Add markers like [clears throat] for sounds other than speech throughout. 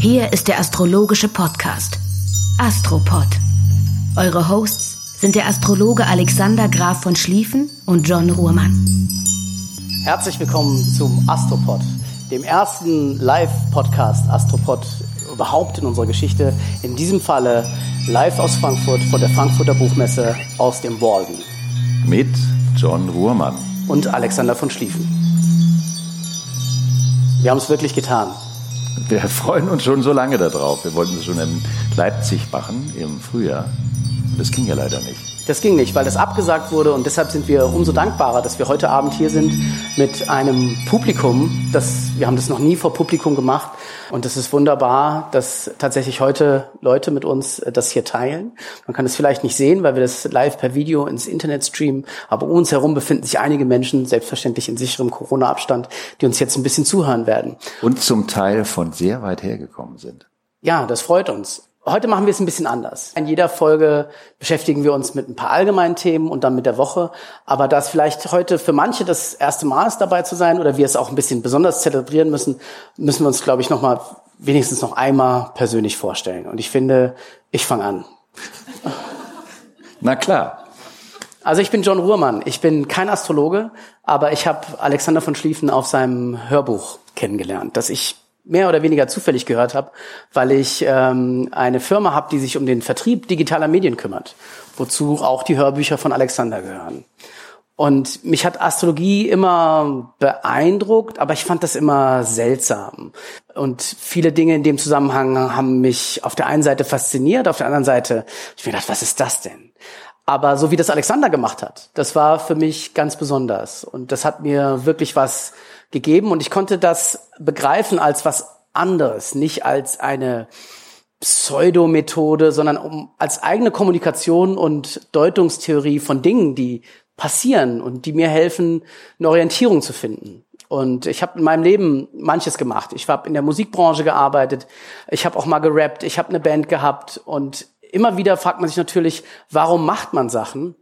Hier ist der astrologische Podcast Astropod. Eure Hosts sind der Astrologe Alexander Graf von Schlieffen und John Ruhrmann. Herzlich willkommen zum Astropod, dem ersten Live-Podcast Astropod überhaupt in unserer Geschichte. In diesem Falle live aus Frankfurt von der Frankfurter Buchmesse aus dem Walden. Mit John Ruhrmann. Und Alexander von Schlieffen. Wir haben es wirklich getan. Wir freuen uns schon so lange darauf. Wir wollten es schon in Leipzig machen im Frühjahr. Das ging ja leider nicht. Das ging nicht, weil das abgesagt wurde und deshalb sind wir umso dankbarer, dass wir heute Abend hier sind mit einem Publikum. Das, wir haben das noch nie vor Publikum gemacht und es ist wunderbar, dass tatsächlich heute Leute mit uns äh, das hier teilen. Man kann es vielleicht nicht sehen, weil wir das live per Video ins Internet streamen, aber um uns herum befinden sich einige Menschen, selbstverständlich in sicherem Corona-Abstand, die uns jetzt ein bisschen zuhören werden. Und zum Teil von sehr weit hergekommen sind. Ja, das freut uns. Heute machen wir es ein bisschen anders. In jeder Folge beschäftigen wir uns mit ein paar allgemeinen Themen und dann mit der Woche. Aber da es vielleicht heute für manche das erste Mal ist, dabei zu sein oder wir es auch ein bisschen besonders zelebrieren müssen, müssen wir uns, glaube ich, noch mal wenigstens noch einmal persönlich vorstellen. Und ich finde, ich fange an. Na klar. Also ich bin John Ruhrmann. Ich bin kein Astrologe, aber ich habe Alexander von Schlieffen auf seinem Hörbuch kennengelernt, das ich mehr oder weniger zufällig gehört habe, weil ich ähm, eine Firma habe, die sich um den Vertrieb digitaler Medien kümmert, wozu auch die Hörbücher von Alexander gehören. Und mich hat Astrologie immer beeindruckt, aber ich fand das immer seltsam. Und viele Dinge in dem Zusammenhang haben mich auf der einen Seite fasziniert, auf der anderen Seite, ich mir gedacht, was ist das denn? Aber so wie das Alexander gemacht hat, das war für mich ganz besonders. Und das hat mir wirklich was gegeben und ich konnte das begreifen als was anderes, nicht als eine Pseudomethode, sondern um, als eigene Kommunikation und Deutungstheorie von Dingen, die passieren und die mir helfen, eine Orientierung zu finden. Und ich habe in meinem Leben manches gemacht. Ich habe in der Musikbranche gearbeitet, ich habe auch mal gerappt, ich habe eine Band gehabt und immer wieder fragt man sich natürlich, warum macht man Sachen?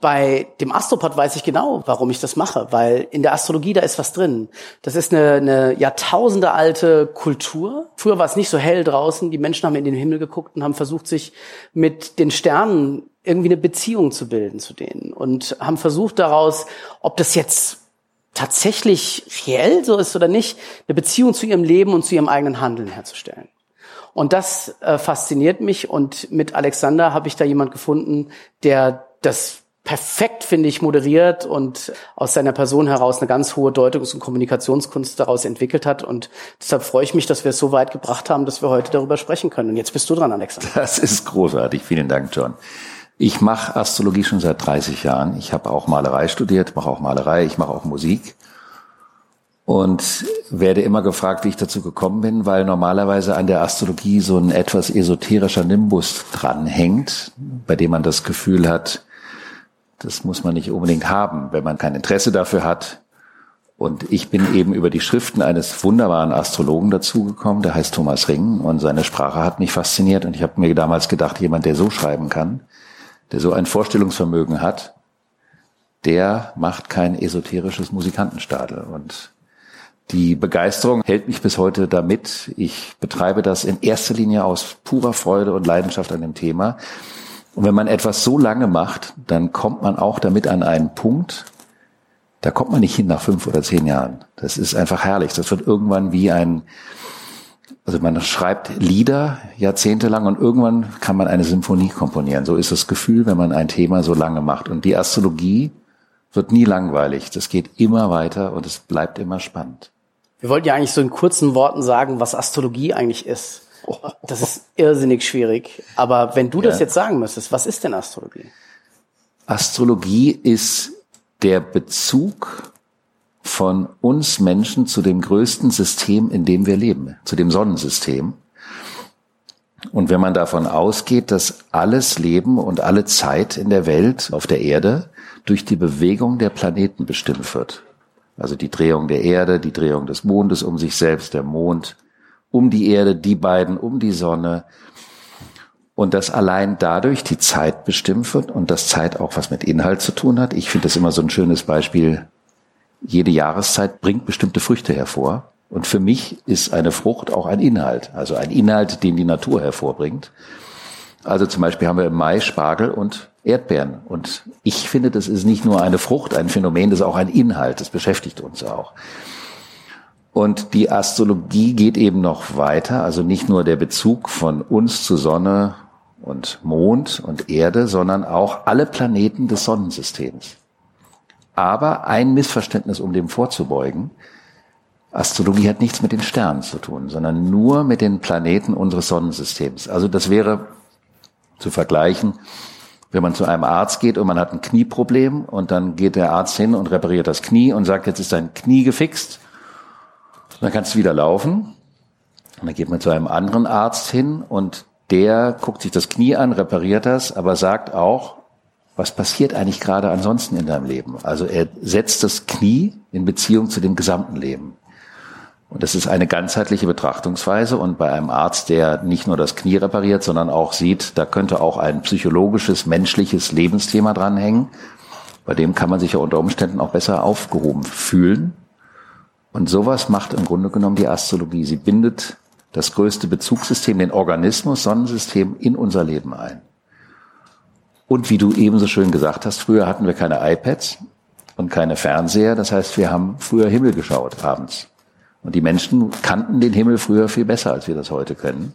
Bei dem Astropod weiß ich genau, warum ich das mache, weil in der Astrologie da ist was drin. Das ist eine, eine Jahrtausende alte Kultur. Früher war es nicht so hell draußen. Die Menschen haben in den Himmel geguckt und haben versucht, sich mit den Sternen irgendwie eine Beziehung zu bilden zu denen und haben versucht daraus, ob das jetzt tatsächlich reell so ist oder nicht, eine Beziehung zu ihrem Leben und zu ihrem eigenen Handeln herzustellen. Und das äh, fasziniert mich und mit Alexander habe ich da jemand gefunden, der das perfekt, finde ich, moderiert und aus seiner Person heraus eine ganz hohe Deutungs- und Kommunikationskunst daraus entwickelt hat. Und deshalb freue ich mich, dass wir es so weit gebracht haben, dass wir heute darüber sprechen können. Und jetzt bist du dran, Alexa. Das ist großartig. Vielen Dank, John. Ich mache Astrologie schon seit 30 Jahren. Ich habe auch Malerei studiert, mache auch Malerei, ich mache auch Musik und werde immer gefragt, wie ich dazu gekommen bin, weil normalerweise an der Astrologie so ein etwas esoterischer Nimbus dranhängt, bei dem man das Gefühl hat, das muss man nicht unbedingt haben, wenn man kein Interesse dafür hat. Und ich bin eben über die Schriften eines wunderbaren Astrologen dazugekommen, der heißt Thomas Ring und seine Sprache hat mich fasziniert und ich habe mir damals gedacht, jemand, der so schreiben kann, der so ein Vorstellungsvermögen hat, der macht kein esoterisches Musikantenstadel und die Begeisterung hält mich bis heute damit. Ich betreibe das in erster Linie aus purer Freude und Leidenschaft an dem Thema. Und wenn man etwas so lange macht, dann kommt man auch damit an einen Punkt, da kommt man nicht hin nach fünf oder zehn Jahren. Das ist einfach herrlich. Das wird irgendwann wie ein, also man schreibt Lieder jahrzehntelang und irgendwann kann man eine Symphonie komponieren. So ist das Gefühl, wenn man ein Thema so lange macht. Und die Astrologie wird nie langweilig. Das geht immer weiter und es bleibt immer spannend. Wir wollten ja eigentlich so in kurzen Worten sagen, was Astrologie eigentlich ist. [laughs] Das ist irrsinnig schwierig. Aber wenn du das jetzt sagen müsstest, was ist denn Astrologie? Astrologie ist der Bezug von uns Menschen zu dem größten System, in dem wir leben, zu dem Sonnensystem. Und wenn man davon ausgeht, dass alles Leben und alle Zeit in der Welt, auf der Erde, durch die Bewegung der Planeten bestimmt wird. Also die Drehung der Erde, die Drehung des Mondes um sich selbst, der Mond um die Erde, die beiden um die Sonne. Und dass allein dadurch die Zeit bestimmt wird und dass Zeit auch was mit Inhalt zu tun hat. Ich finde das immer so ein schönes Beispiel. Jede Jahreszeit bringt bestimmte Früchte hervor. Und für mich ist eine Frucht auch ein Inhalt, also ein Inhalt, den die Natur hervorbringt. Also zum Beispiel haben wir im Mai Spargel und Erdbeeren. Und ich finde, das ist nicht nur eine Frucht, ein Phänomen, das ist auch ein Inhalt, das beschäftigt uns auch. Und die Astrologie geht eben noch weiter, also nicht nur der Bezug von uns zu Sonne und Mond und Erde, sondern auch alle Planeten des Sonnensystems. Aber ein Missverständnis, um dem vorzubeugen, Astrologie hat nichts mit den Sternen zu tun, sondern nur mit den Planeten unseres Sonnensystems. Also das wäre zu vergleichen, wenn man zu einem Arzt geht und man hat ein Knieproblem und dann geht der Arzt hin und repariert das Knie und sagt, jetzt ist dein Knie gefixt, dann kannst du wieder laufen. Und dann geht man zu einem anderen Arzt hin und der guckt sich das Knie an, repariert das, aber sagt auch, was passiert eigentlich gerade ansonsten in deinem Leben? Also er setzt das Knie in Beziehung zu dem gesamten Leben. Und das ist eine ganzheitliche Betrachtungsweise. Und bei einem Arzt, der nicht nur das Knie repariert, sondern auch sieht, da könnte auch ein psychologisches, menschliches Lebensthema dranhängen, bei dem kann man sich ja unter Umständen auch besser aufgehoben fühlen. Und sowas macht im Grunde genommen die Astrologie. Sie bindet das größte Bezugssystem, den Organismus, Sonnensystem in unser Leben ein. Und wie du ebenso schön gesagt hast, früher hatten wir keine iPads und keine Fernseher. Das heißt, wir haben früher Himmel geschaut abends. Und die Menschen kannten den Himmel früher viel besser, als wir das heute können.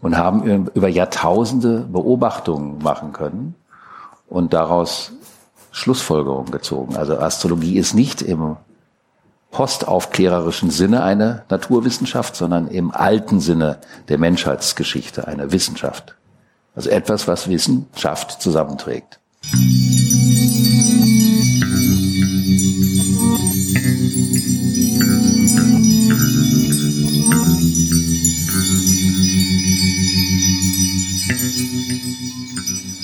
Und haben über Jahrtausende Beobachtungen machen können und daraus Schlussfolgerungen gezogen. Also Astrologie ist nicht im postaufklärerischen Sinne eine Naturwissenschaft, sondern im alten Sinne der Menschheitsgeschichte eine Wissenschaft. Also etwas, was Wissenschaft zusammenträgt.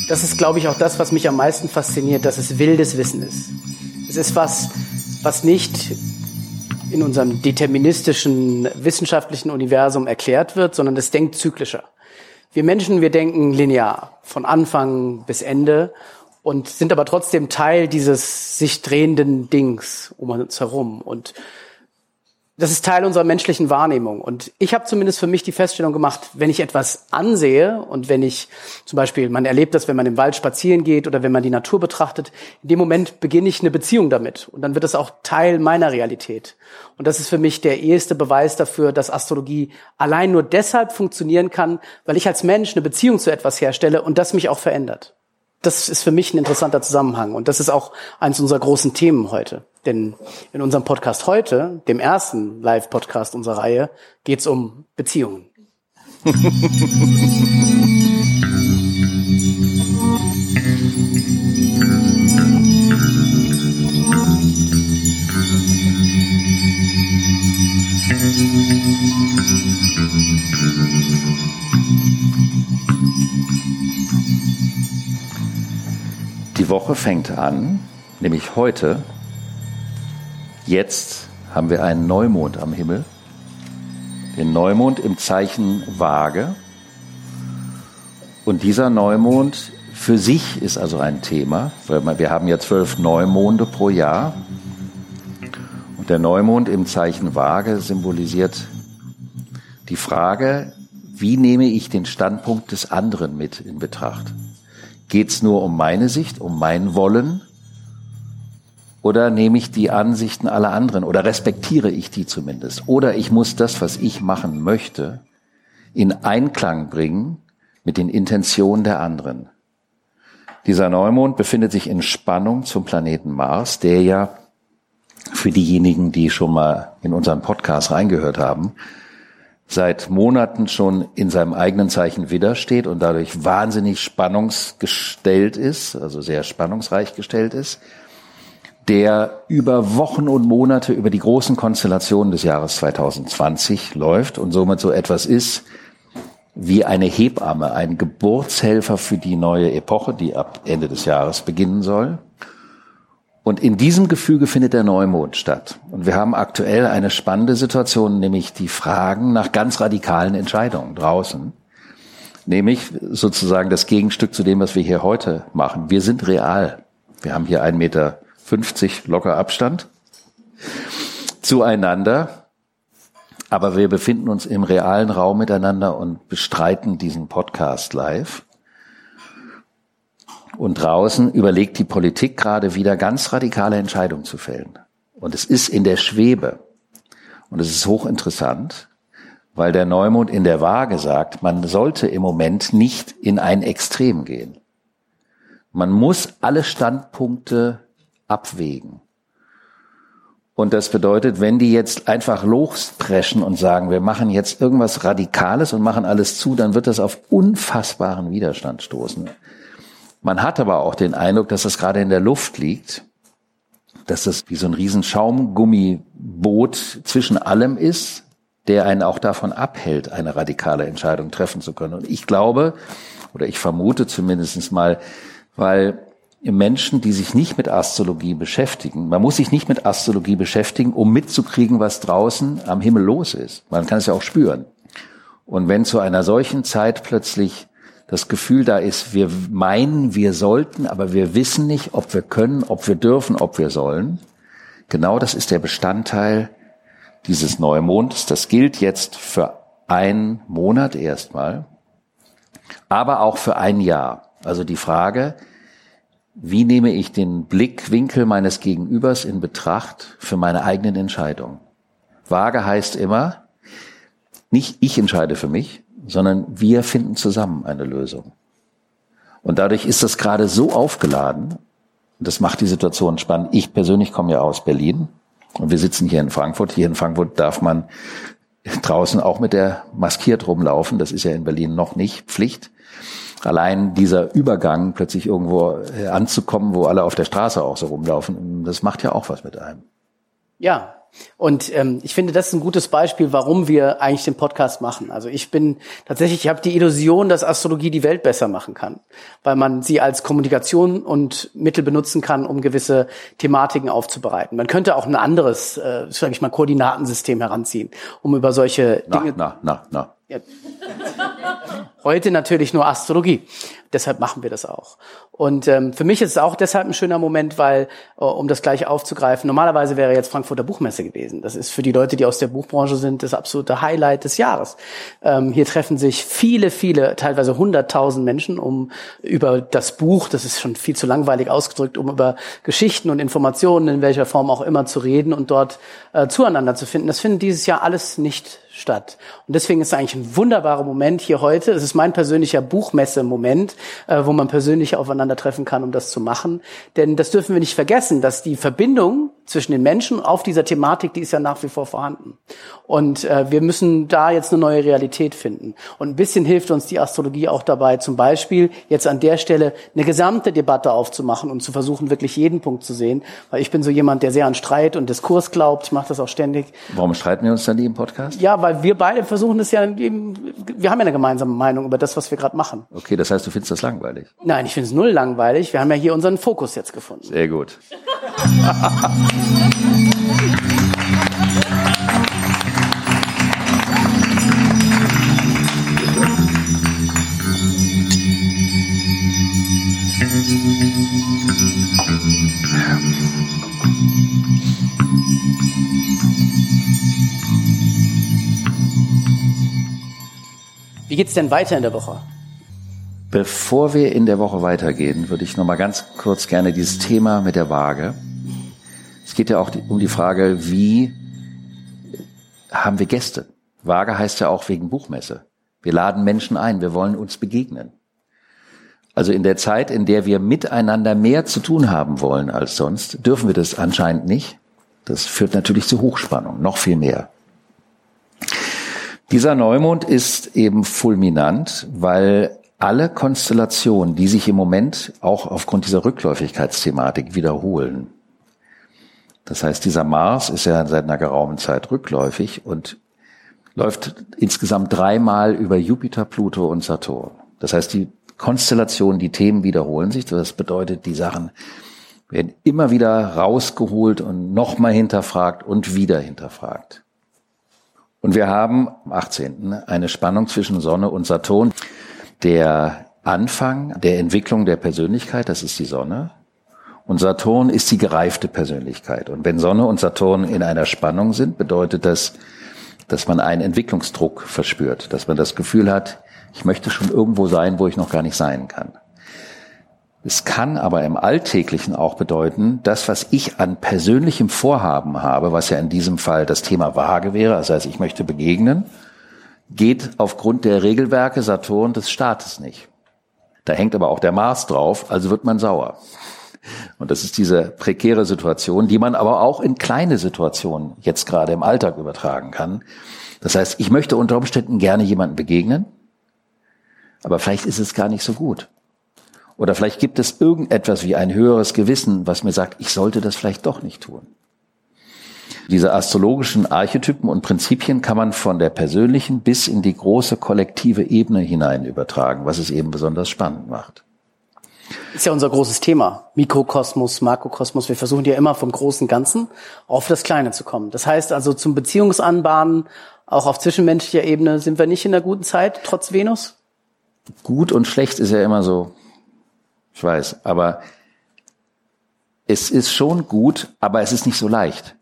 Das ist, glaube ich, auch das, was mich am meisten fasziniert, dass es wildes Wissen ist. Es ist was, was nicht in unserem deterministischen wissenschaftlichen Universum erklärt wird, sondern es denkt zyklischer. Wir Menschen, wir denken linear, von Anfang bis Ende und sind aber trotzdem Teil dieses sich drehenden Dings um uns herum. Und das ist Teil unserer menschlichen Wahrnehmung. Und ich habe zumindest für mich die Feststellung gemacht, wenn ich etwas ansehe und wenn ich zum Beispiel, man erlebt das, wenn man im Wald spazieren geht oder wenn man die Natur betrachtet, in dem Moment beginne ich eine Beziehung damit. Und dann wird es auch Teil meiner Realität. Und das ist für mich der eheste Beweis dafür, dass Astrologie allein nur deshalb funktionieren kann, weil ich als Mensch eine Beziehung zu etwas herstelle und das mich auch verändert. Das ist für mich ein interessanter Zusammenhang. Und das ist auch eines unserer großen Themen heute. Denn in unserem Podcast heute, dem ersten Live-Podcast unserer Reihe, geht es um Beziehungen. [laughs] Woche fängt an, nämlich heute Jetzt haben wir einen Neumond am Himmel, den Neumond im Zeichen Waage. Und dieser Neumond für sich ist also ein Thema, weil wir haben ja zwölf Neumonde pro Jahr. Und der Neumond im Zeichen Waage symbolisiert die Frage, wie nehme ich den Standpunkt des anderen mit in Betracht? Geht es nur um meine Sicht, um mein Wollen? Oder nehme ich die Ansichten aller anderen oder respektiere ich die zumindest? Oder ich muss das, was ich machen möchte, in Einklang bringen mit den Intentionen der anderen. Dieser Neumond befindet sich in Spannung zum Planeten Mars, der ja für diejenigen, die schon mal in unseren Podcast reingehört haben, seit Monaten schon in seinem eigenen Zeichen widersteht und dadurch wahnsinnig spannungsgestellt ist, also sehr spannungsreich gestellt ist, der über Wochen und Monate über die großen Konstellationen des Jahres 2020 läuft und somit so etwas ist wie eine Hebamme, ein Geburtshelfer für die neue Epoche, die ab Ende des Jahres beginnen soll. Und in diesem Gefüge findet der Neumond statt. Und wir haben aktuell eine spannende Situation, nämlich die Fragen nach ganz radikalen Entscheidungen draußen. Nämlich sozusagen das Gegenstück zu dem, was wir hier heute machen. Wir sind real. Wir haben hier 1,50 Meter locker Abstand zueinander. Aber wir befinden uns im realen Raum miteinander und bestreiten diesen Podcast live. Und draußen überlegt die Politik gerade wieder ganz radikale Entscheidungen zu fällen. Und es ist in der Schwebe. Und es ist hochinteressant, weil der Neumond in der Waage sagt, man sollte im Moment nicht in ein Extrem gehen. Man muss alle Standpunkte abwägen. Und das bedeutet, wenn die jetzt einfach lospreschen und sagen, wir machen jetzt irgendwas Radikales und machen alles zu, dann wird das auf unfassbaren Widerstand stoßen. Man hat aber auch den Eindruck, dass das gerade in der Luft liegt, dass das wie so ein riesen Schaumgummiboot zwischen allem ist, der einen auch davon abhält, eine radikale Entscheidung treffen zu können. Und ich glaube, oder ich vermute zumindest mal, weil Menschen, die sich nicht mit Astrologie beschäftigen, man muss sich nicht mit Astrologie beschäftigen, um mitzukriegen, was draußen am Himmel los ist. Man kann es ja auch spüren. Und wenn zu einer solchen Zeit plötzlich das Gefühl da ist, wir meinen, wir sollten, aber wir wissen nicht, ob wir können, ob wir dürfen, ob wir sollen. Genau das ist der Bestandteil dieses Neumonds. Das gilt jetzt für einen Monat erstmal, aber auch für ein Jahr. Also die Frage, wie nehme ich den Blickwinkel meines Gegenübers in Betracht für meine eigenen Entscheidungen? Vage heißt immer, nicht ich entscheide für mich, sondern wir finden zusammen eine Lösung. Und dadurch ist das gerade so aufgeladen, das macht die Situation spannend. Ich persönlich komme ja aus Berlin und wir sitzen hier in Frankfurt. Hier in Frankfurt darf man draußen auch mit der maskiert rumlaufen. Das ist ja in Berlin noch nicht Pflicht. Allein dieser Übergang, plötzlich irgendwo äh, anzukommen, wo alle auf der Straße auch so rumlaufen, das macht ja auch was mit einem. Ja, und ähm, ich finde, das ist ein gutes Beispiel, warum wir eigentlich den Podcast machen. Also ich bin tatsächlich, ich habe die Illusion, dass Astrologie die Welt besser machen kann, weil man sie als Kommunikation und Mittel benutzen kann, um gewisse Thematiken aufzubereiten. Man könnte auch ein anderes, äh, sage ich mal, Koordinatensystem heranziehen, um über solche na, Dinge. Na, na, na. Ja. Heute natürlich nur Astrologie. Deshalb machen wir das auch. Und ähm, für mich ist es auch deshalb ein schöner Moment, weil, äh, um das gleich aufzugreifen, normalerweise wäre jetzt Frankfurter Buchmesse gewesen. Das ist für die Leute, die aus der Buchbranche sind, das absolute Highlight des Jahres. Ähm, hier treffen sich viele, viele, teilweise hunderttausend Menschen, um über das Buch, das ist schon viel zu langweilig ausgedrückt, um über Geschichten und Informationen in welcher Form auch immer zu reden und dort äh, zueinander zu finden. Das findet dieses Jahr alles nicht statt. Und deswegen ist es eigentlich ein wunderbarer Moment hier heute. Es ist mein persönlicher Buchmesse-Moment, äh, wo man persönlich aufeinandertreffen kann, um das zu machen. Denn das dürfen wir nicht vergessen, dass die Verbindung zwischen den Menschen auf dieser Thematik, die ist ja nach wie vor vorhanden. Und äh, wir müssen da jetzt eine neue Realität finden. Und ein bisschen hilft uns die Astrologie auch dabei, zum Beispiel jetzt an der Stelle eine gesamte Debatte aufzumachen und zu versuchen, wirklich jeden Punkt zu sehen. Weil ich bin so jemand, der sehr an Streit und Diskurs glaubt. Ich mache das auch ständig. Warum streiten wir uns dann nie im Podcast? Ja, weil wir beide versuchen es ja, eben, wir haben ja eine gemeinsame Meinung über das, was wir gerade machen. Okay, das heißt, du findest das langweilig? Nein, ich finde es null langweilig. Wir haben ja hier unseren Fokus jetzt gefunden. Sehr gut. [laughs] geht's denn weiter in der Woche? Bevor wir in der Woche weitergehen, würde ich noch mal ganz kurz gerne dieses Thema mit der Waage. Es geht ja auch um die Frage, wie haben wir Gäste? Waage heißt ja auch wegen Buchmesse. Wir laden Menschen ein, wir wollen uns begegnen. Also in der Zeit, in der wir miteinander mehr zu tun haben wollen als sonst, dürfen wir das anscheinend nicht. Das führt natürlich zu Hochspannung, noch viel mehr. Dieser Neumond ist eben fulminant, weil alle Konstellationen, die sich im Moment auch aufgrund dieser Rückläufigkeitsthematik wiederholen. Das heißt, dieser Mars ist ja seit einer geraumen Zeit rückläufig und läuft insgesamt dreimal über Jupiter, Pluto und Saturn. Das heißt, die Konstellationen, die Themen wiederholen sich. Das bedeutet, die Sachen werden immer wieder rausgeholt und nochmal hinterfragt und wieder hinterfragt. Und wir haben am 18. eine Spannung zwischen Sonne und Saturn. Der Anfang der Entwicklung der Persönlichkeit, das ist die Sonne. Und Saturn ist die gereifte Persönlichkeit. Und wenn Sonne und Saturn in einer Spannung sind, bedeutet das, dass man einen Entwicklungsdruck verspürt, dass man das Gefühl hat, ich möchte schon irgendwo sein, wo ich noch gar nicht sein kann. Es kann aber im Alltäglichen auch bedeuten, das, was ich an persönlichem Vorhaben habe, was ja in diesem Fall das Thema Waage wäre, das heißt, ich möchte begegnen, geht aufgrund der Regelwerke Saturn des Staates nicht. Da hängt aber auch der Mars drauf, also wird man sauer. Und das ist diese prekäre Situation, die man aber auch in kleine Situationen jetzt gerade im Alltag übertragen kann. Das heißt, ich möchte unter Umständen gerne jemanden begegnen, aber vielleicht ist es gar nicht so gut. Oder vielleicht gibt es irgendetwas wie ein höheres Gewissen, was mir sagt, ich sollte das vielleicht doch nicht tun. Diese astrologischen Archetypen und Prinzipien kann man von der persönlichen bis in die große kollektive Ebene hinein übertragen, was es eben besonders spannend macht. Ist ja unser großes Thema. Mikrokosmos, Makrokosmos. Wir versuchen ja immer vom großen Ganzen auf das Kleine zu kommen. Das heißt also zum Beziehungsanbahnen, auch auf zwischenmenschlicher Ebene, sind wir nicht in der guten Zeit, trotz Venus? Gut und schlecht ist ja immer so. Ich weiß, aber es ist schon gut, aber es ist nicht so leicht.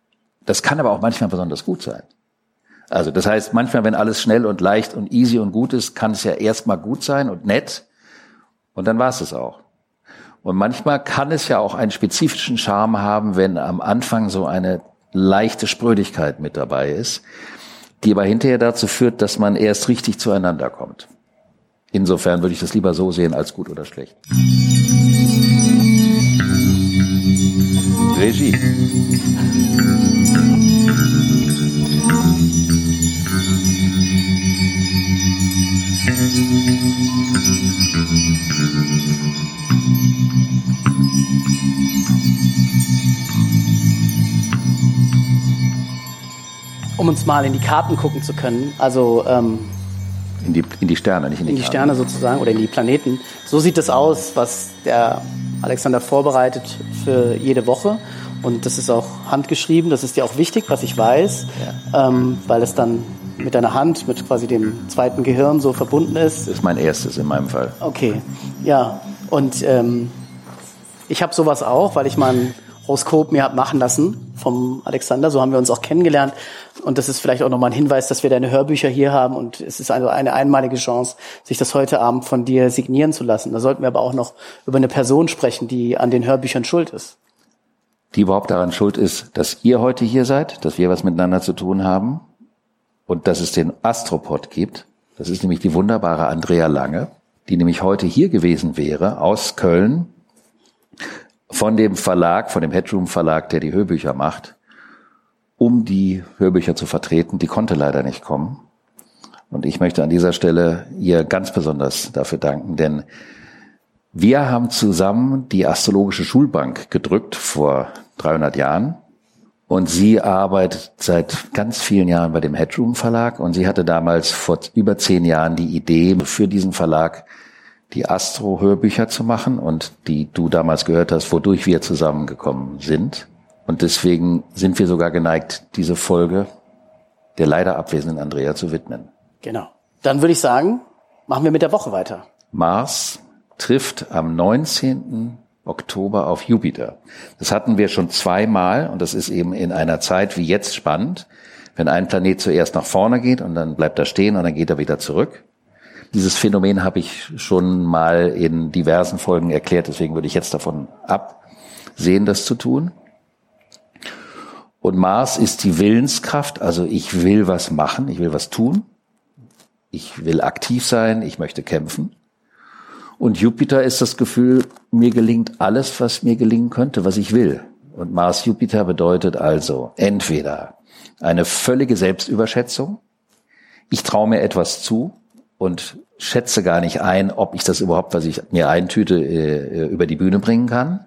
Das kann aber auch manchmal besonders gut sein. Also das heißt, manchmal, wenn alles schnell und leicht und easy und gut ist, kann es ja erstmal gut sein und nett und dann war es es auch. Und manchmal kann es ja auch einen spezifischen Charme haben, wenn am Anfang so eine leichte Sprödigkeit mit dabei ist, die aber hinterher dazu führt, dass man erst richtig zueinander kommt. Insofern würde ich das lieber so sehen als gut oder schlecht. Regie. Um uns mal in die Karten gucken zu können, also ähm, in die, in die Sterne, nicht in die, in die Sterne sozusagen oder in die Planeten. So sieht es aus, was der Alexander vorbereitet für jede Woche. Und das ist auch handgeschrieben, das ist ja auch wichtig, was ich weiß, ja. ähm, weil es dann mit deiner Hand, mit quasi dem zweiten Gehirn so verbunden ist. Das ist mein erstes in meinem Fall. Okay, ja. Und ähm, ich habe sowas auch, weil ich mal ein Horoskop mir hab machen lassen vom Alexander. So haben wir uns auch kennengelernt. Und das ist vielleicht auch nochmal ein Hinweis, dass wir deine Hörbücher hier haben. Und es ist also eine einmalige Chance, sich das heute Abend von dir signieren zu lassen. Da sollten wir aber auch noch über eine Person sprechen, die an den Hörbüchern schuld ist. Die überhaupt daran schuld ist, dass ihr heute hier seid, dass wir was miteinander zu tun haben und dass es den Astropod gibt. Das ist nämlich die wunderbare Andrea Lange, die nämlich heute hier gewesen wäre aus Köln von dem Verlag, von dem Headroom Verlag, der die Hörbücher macht, um die Hörbücher zu vertreten. Die konnte leider nicht kommen. Und ich möchte an dieser Stelle ihr ganz besonders dafür danken, denn wir haben zusammen die Astrologische Schulbank gedrückt vor 300 Jahren. Und sie arbeitet seit ganz vielen Jahren bei dem Headroom Verlag. Und sie hatte damals vor über zehn Jahren die Idee für diesen Verlag die Astro-Hörbücher zu machen und die du damals gehört hast, wodurch wir zusammengekommen sind. Und deswegen sind wir sogar geneigt, diese Folge der leider abwesenden Andrea zu widmen. Genau. Dann würde ich sagen, machen wir mit der Woche weiter. Mars trifft am 19. Oktober auf Jupiter. Das hatten wir schon zweimal und das ist eben in einer Zeit wie jetzt spannend, wenn ein Planet zuerst nach vorne geht und dann bleibt er stehen und dann geht er wieder zurück. Dieses Phänomen habe ich schon mal in diversen Folgen erklärt, deswegen würde ich jetzt davon absehen, das zu tun. Und Mars ist die Willenskraft, also ich will was machen, ich will was tun, ich will aktiv sein, ich möchte kämpfen. Und Jupiter ist das Gefühl, mir gelingt alles, was mir gelingen könnte, was ich will. Und Mars-Jupiter bedeutet also entweder eine völlige Selbstüberschätzung, ich traue mir etwas zu und schätze gar nicht ein, ob ich das überhaupt, was ich mir eintüte, äh, über die Bühne bringen kann.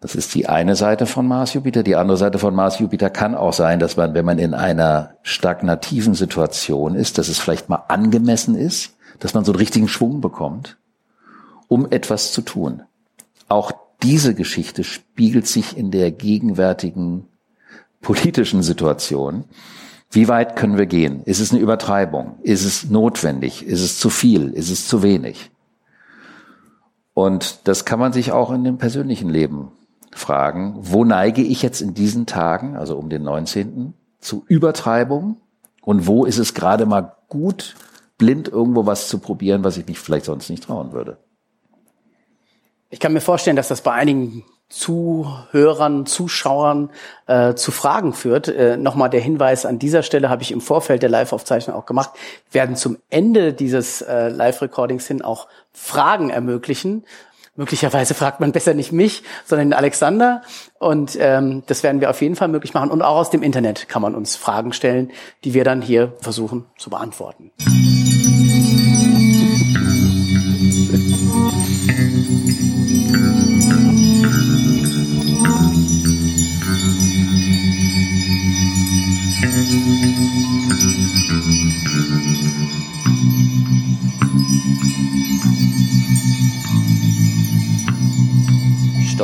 Das ist die eine Seite von Mars Jupiter. Die andere Seite von Mars Jupiter kann auch sein, dass man, wenn man in einer stagnativen Situation ist, dass es vielleicht mal angemessen ist, dass man so einen richtigen Schwung bekommt, um etwas zu tun. Auch diese Geschichte spiegelt sich in der gegenwärtigen politischen Situation. Wie weit können wir gehen? Ist es eine Übertreibung? Ist es notwendig? Ist es zu viel? Ist es zu wenig? Und das kann man sich auch in dem persönlichen Leben fragen. Wo neige ich jetzt in diesen Tagen, also um den 19., zu Übertreibung? Und wo ist es gerade mal gut, blind irgendwo was zu probieren, was ich mich vielleicht sonst nicht trauen würde? Ich kann mir vorstellen, dass das bei einigen Zuhörern, Zuschauern äh, zu Fragen führt. Äh, Nochmal der Hinweis an dieser Stelle habe ich im Vorfeld der Live-Aufzeichnung auch gemacht. Wir werden zum Ende dieses äh, Live-Recordings hin auch Fragen ermöglichen. Möglicherweise fragt man besser nicht mich, sondern den Alexander. Und ähm, das werden wir auf jeden Fall möglich machen. Und auch aus dem Internet kann man uns Fragen stellen, die wir dann hier versuchen zu beantworten.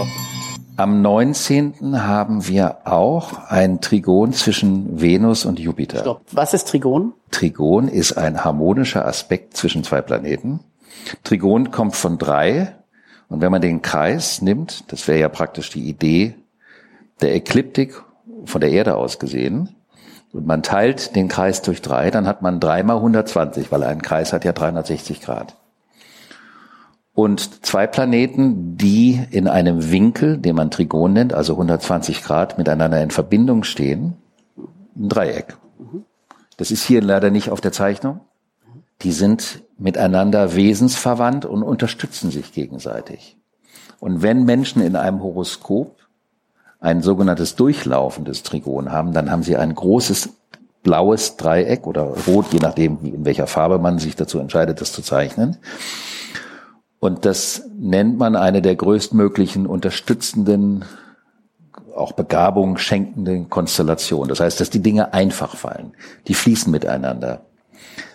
Stopp. Am 19. haben wir auch ein Trigon zwischen Venus und Jupiter. Stopp. Was ist Trigon? Trigon ist ein harmonischer Aspekt zwischen zwei Planeten. Trigon kommt von drei. Und wenn man den Kreis nimmt, das wäre ja praktisch die Idee der Ekliptik von der Erde aus gesehen, und man teilt den Kreis durch drei, dann hat man dreimal 120, weil ein Kreis hat ja 360 Grad und zwei Planeten, die in einem Winkel, den man Trigon nennt, also 120 Grad, miteinander in Verbindung stehen, ein Dreieck. Das ist hier leider nicht auf der Zeichnung. Die sind miteinander wesensverwandt und unterstützen sich gegenseitig. Und wenn Menschen in einem Horoskop ein sogenanntes durchlaufendes Trigon haben, dann haben sie ein großes blaues Dreieck oder rot, je nachdem, in welcher Farbe man sich dazu entscheidet, das zu zeichnen. Und das nennt man eine der größtmöglichen unterstützenden, auch Begabung schenkenden Konstellationen. Das heißt, dass die Dinge einfach fallen. Die fließen miteinander.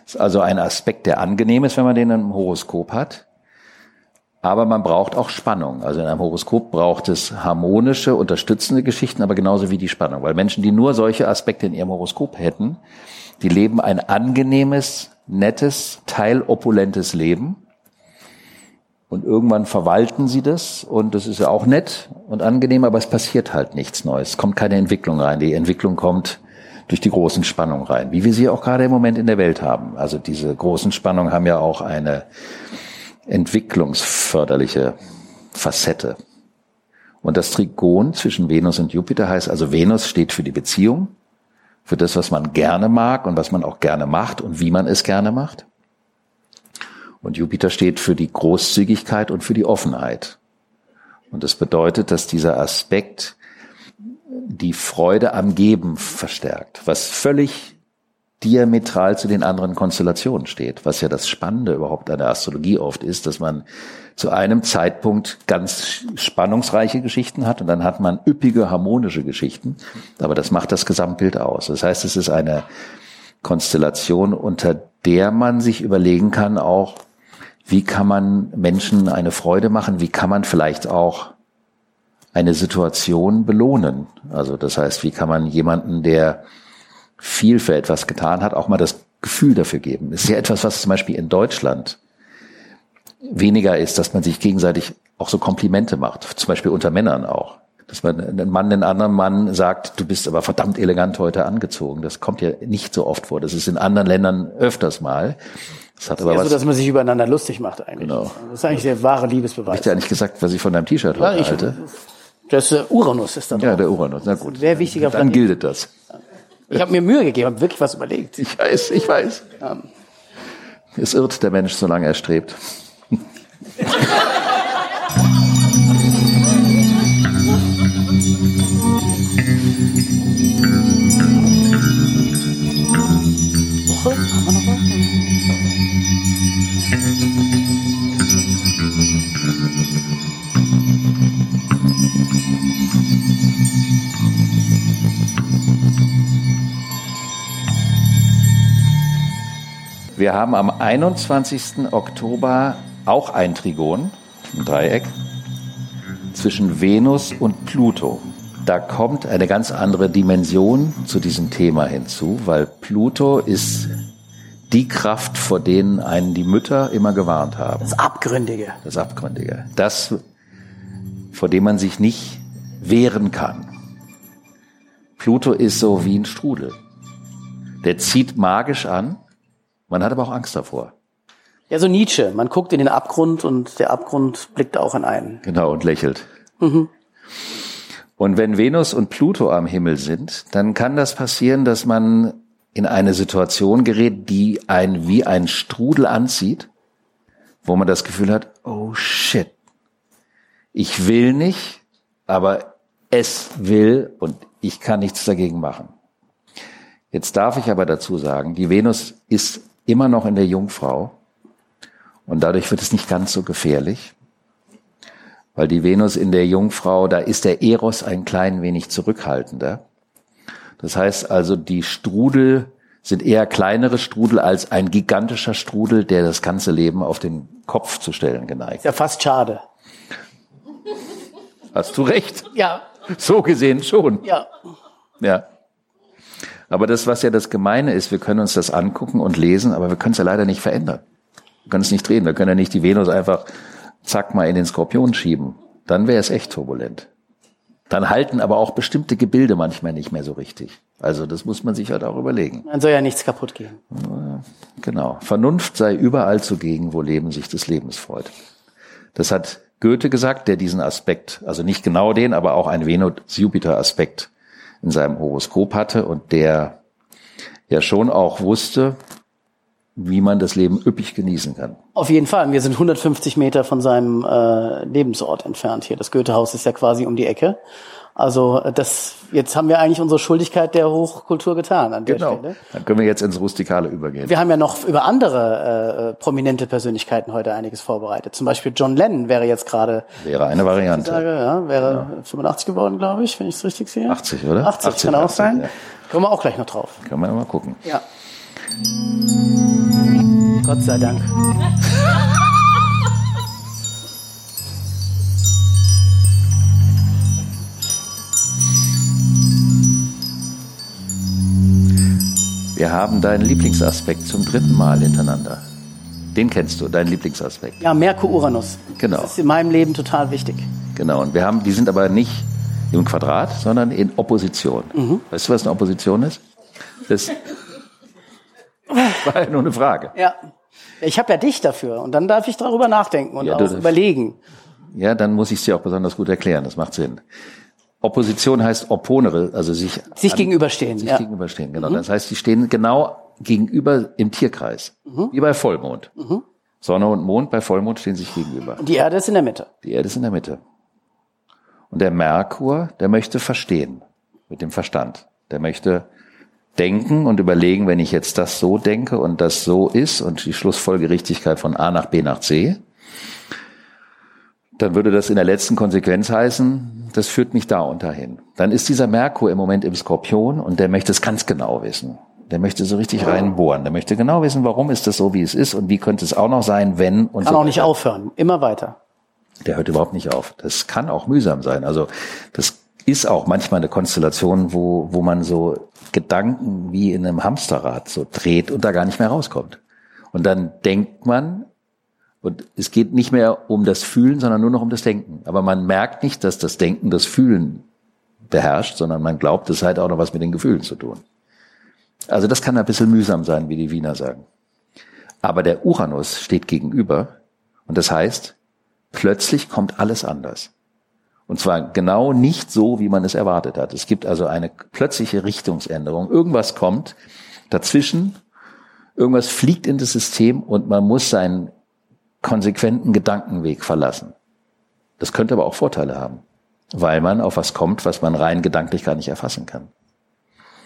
Das ist also ein Aspekt, der angenehm ist, wenn man den im Horoskop hat. Aber man braucht auch Spannung. Also in einem Horoskop braucht es harmonische, unterstützende Geschichten, aber genauso wie die Spannung. Weil Menschen, die nur solche Aspekte in ihrem Horoskop hätten, die leben ein angenehmes, nettes, teilopulentes Leben und irgendwann verwalten sie das und das ist ja auch nett und angenehm, aber es passiert halt nichts Neues. Es kommt keine Entwicklung rein. Die Entwicklung kommt durch die großen Spannungen rein, wie wir sie auch gerade im Moment in der Welt haben. Also diese großen Spannungen haben ja auch eine entwicklungsförderliche Facette. Und das Trigon zwischen Venus und Jupiter heißt also, Venus steht für die Beziehung, für das, was man gerne mag und was man auch gerne macht und wie man es gerne macht. Und Jupiter steht für die Großzügigkeit und für die Offenheit. Und das bedeutet, dass dieser Aspekt die Freude am Geben verstärkt, was völlig diametral zu den anderen Konstellationen steht, was ja das Spannende überhaupt an der Astrologie oft ist, dass man zu einem Zeitpunkt ganz spannungsreiche Geschichten hat und dann hat man üppige harmonische Geschichten, aber das macht das Gesamtbild aus. Das heißt, es ist eine Konstellation, unter der man sich überlegen kann, auch wie kann man Menschen eine Freude machen? Wie kann man vielleicht auch eine Situation belohnen? Also das heißt, wie kann man jemanden, der viel für etwas getan hat, auch mal das Gefühl dafür geben? Das ist ja etwas, was zum Beispiel in Deutschland weniger ist, dass man sich gegenseitig auch so Komplimente macht, zum Beispiel unter Männern auch. Dass man ein Mann den anderen Mann sagt, du bist aber verdammt elegant heute angezogen. Das kommt ja nicht so oft vor. Das ist in anderen Ländern öfters mal. Das hat aber ja was. So, dass man sich übereinander lustig macht eigentlich. Genau. Das ist eigentlich der wahre Liebesbeweis. Hab ich dir eigentlich gesagt, was ich von deinem T-Shirt ja, halte? Das äh, Uranus ist dann Ja, der Uranus. Na gut. Sehr wichtiger Dann Planet. gilt das. Ich habe mir Mühe gegeben, habe wirklich was überlegt. Ich weiß, ich weiß. Ja. Es irrt der Mensch, solange er strebt. [laughs] Wir haben am 21. Oktober auch ein Trigon, ein Dreieck, zwischen Venus und Pluto. Da kommt eine ganz andere Dimension zu diesem Thema hinzu, weil Pluto ist die Kraft, vor denen einen die Mütter immer gewarnt haben. Das Abgründige. Das Abgründige. Das, vor dem man sich nicht wehren kann. Pluto ist so wie ein Strudel. Der zieht magisch an, man hat aber auch Angst davor. Ja, so Nietzsche. Man guckt in den Abgrund und der Abgrund blickt auch in einen. Genau, und lächelt. Mhm. Und wenn Venus und Pluto am Himmel sind, dann kann das passieren, dass man in eine Situation gerät, die ein wie ein Strudel anzieht, wo man das Gefühl hat, oh shit, ich will nicht, aber es will und ich kann nichts dagegen machen. Jetzt darf ich aber dazu sagen, die Venus ist immer noch in der Jungfrau und dadurch wird es nicht ganz so gefährlich. Weil die Venus in der Jungfrau, da ist der Eros ein klein wenig zurückhaltender. Das heißt also, die Strudel sind eher kleinere Strudel als ein gigantischer Strudel, der das ganze Leben auf den Kopf zu stellen geneigt. Ist ja fast schade. Hast du recht? Ja. So gesehen schon. Ja. Ja. Aber das, was ja das Gemeine ist, wir können uns das angucken und lesen, aber wir können es ja leider nicht verändern. Wir können es nicht drehen. Wir können ja nicht die Venus einfach zack mal in den Skorpion schieben, dann wäre es echt turbulent. Dann halten aber auch bestimmte Gebilde manchmal nicht mehr so richtig. Also das muss man sich halt auch überlegen. Dann soll ja nichts kaputt gehen. Genau. Vernunft sei überall zugegen, wo Leben sich des Lebens freut. Das hat Goethe gesagt, der diesen Aspekt, also nicht genau den, aber auch einen Venus-Jupiter-Aspekt in seinem Horoskop hatte und der ja schon auch wusste, wie man das Leben üppig genießen kann. Auf jeden Fall. Wir sind 150 Meter von seinem äh, Lebensort entfernt hier. Das Goethehaus ist ja quasi um die Ecke. Also das, jetzt haben wir eigentlich unsere Schuldigkeit der Hochkultur getan an der genau. Stelle. Dann können wir jetzt ins Rustikale übergehen. Wir haben ja noch über andere äh, prominente Persönlichkeiten heute einiges vorbereitet. Zum Beispiel John Lennon wäre jetzt gerade. Wäre eine Variante. Sage, ja, wäre ja. 85 geworden, glaube ich, wenn ich es richtig sehe. 80, oder? 80, 80 kann 80, auch sein. Ja. Kommen wir auch gleich noch drauf. Können wir mal gucken. Ja. Gott sei Dank. [laughs] Wir haben deinen Lieblingsaspekt zum dritten Mal hintereinander. Den kennst du, deinen Lieblingsaspekt. Ja, Merkur-Uranus. Genau. Das ist in meinem Leben total wichtig. Genau. Und wir haben, die sind aber nicht im Quadrat, sondern in Opposition. Mhm. Weißt du, was eine Opposition ist? Das war ja nur eine Frage. Ja. Ich habe ja dich dafür und dann darf ich darüber nachdenken und ja, auch überlegen. Ja, dann muss ich es dir auch besonders gut erklären. Das macht Sinn. Opposition heißt opponere, also sich sich an, gegenüberstehen. Sich ja. gegenüberstehen, genau. Mhm. Das heißt, die stehen genau gegenüber im Tierkreis, mhm. wie bei Vollmond. Mhm. Sonne und Mond bei Vollmond stehen sich gegenüber. Die Erde ist in der Mitte. Die Erde ist in der Mitte. Und der Merkur, der möchte verstehen mit dem Verstand. Der möchte denken und überlegen, wenn ich jetzt das so denke und das so ist und die Schlussfolgerichtigkeit von A nach B nach C, dann würde das in der letzten Konsequenz heißen, das führt mich da unterhin. Dann ist dieser Merkur im Moment im Skorpion und der möchte es ganz genau wissen. Der möchte so richtig reinbohren. Der möchte genau wissen, warum ist das so, wie es ist und wie könnte es auch noch sein, wenn und Kann so auch nicht aufhören. Immer weiter. Der hört überhaupt nicht auf. Das kann auch mühsam sein. Also das ist auch manchmal eine Konstellation, wo, wo man so Gedanken wie in einem Hamsterrad so dreht und da gar nicht mehr rauskommt. Und dann denkt man, und es geht nicht mehr um das Fühlen, sondern nur noch um das Denken. Aber man merkt nicht, dass das Denken das Fühlen beherrscht, sondern man glaubt, es hat auch noch was mit den Gefühlen zu tun. Also das kann ein bisschen mühsam sein, wie die Wiener sagen. Aber der Uranus steht gegenüber und das heißt, plötzlich kommt alles anders. Und zwar genau nicht so, wie man es erwartet hat. Es gibt also eine plötzliche Richtungsänderung. Irgendwas kommt dazwischen, irgendwas fliegt in das System und man muss seinen konsequenten Gedankenweg verlassen. Das könnte aber auch Vorteile haben, weil man auf was kommt, was man rein gedanklich gar nicht erfassen kann.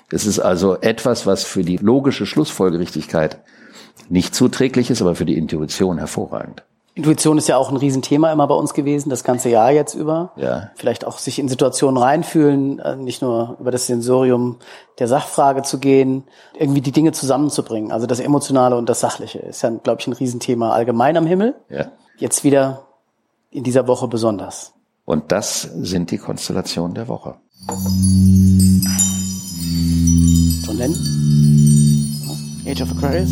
Es ist also etwas, was für die logische Schlussfolgerichtigkeit nicht zuträglich ist, aber für die Intuition hervorragend. Intuition ist ja auch ein Riesenthema immer bei uns gewesen, das ganze Jahr jetzt über. Ja. Vielleicht auch sich in Situationen reinfühlen, äh, nicht nur über das Sensorium der Sachfrage zu gehen, irgendwie die Dinge zusammenzubringen. Also das Emotionale und das Sachliche ist ja, glaube ich, ein Riesenthema allgemein am Himmel. Ja. Jetzt wieder in dieser Woche besonders. Und das sind die Konstellationen der Woche. John Lennon? Age of Aquarius?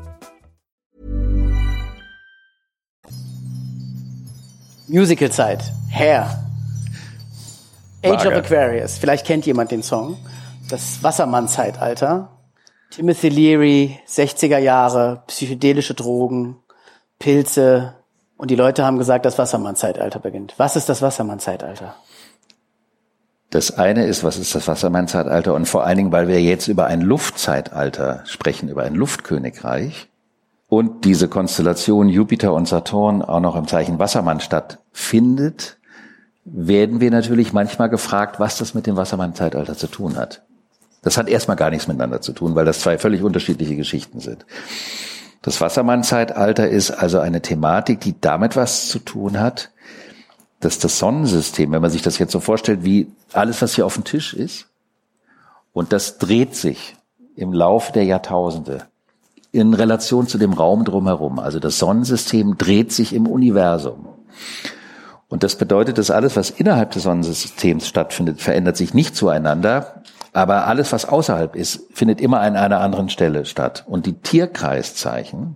Musicalzeit. Hair. Age of Aquarius. Vielleicht kennt jemand den Song. Das Wassermann-Zeitalter. Timothy Leary, 60er Jahre, psychedelische Drogen, Pilze. Und die Leute haben gesagt, das Wassermann-Zeitalter beginnt. Was ist das Wassermann-Zeitalter? Das eine ist, was ist das Wassermann-Zeitalter? Und vor allen Dingen, weil wir jetzt über ein Luftzeitalter sprechen, über ein Luftkönigreich und diese Konstellation Jupiter und Saturn auch noch im Zeichen Wassermann stattfindet, werden wir natürlich manchmal gefragt, was das mit dem Wassermann-Zeitalter zu tun hat. Das hat erstmal gar nichts miteinander zu tun, weil das zwei völlig unterschiedliche Geschichten sind. Das Wassermann-Zeitalter ist also eine Thematik, die damit was zu tun hat, dass das Sonnensystem, wenn man sich das jetzt so vorstellt, wie alles, was hier auf dem Tisch ist, und das dreht sich im Laufe der Jahrtausende in Relation zu dem Raum drumherum. Also das Sonnensystem dreht sich im Universum. Und das bedeutet, dass alles, was innerhalb des Sonnensystems stattfindet, verändert sich nicht zueinander, aber alles, was außerhalb ist, findet immer an einer anderen Stelle statt. Und die Tierkreiszeichen,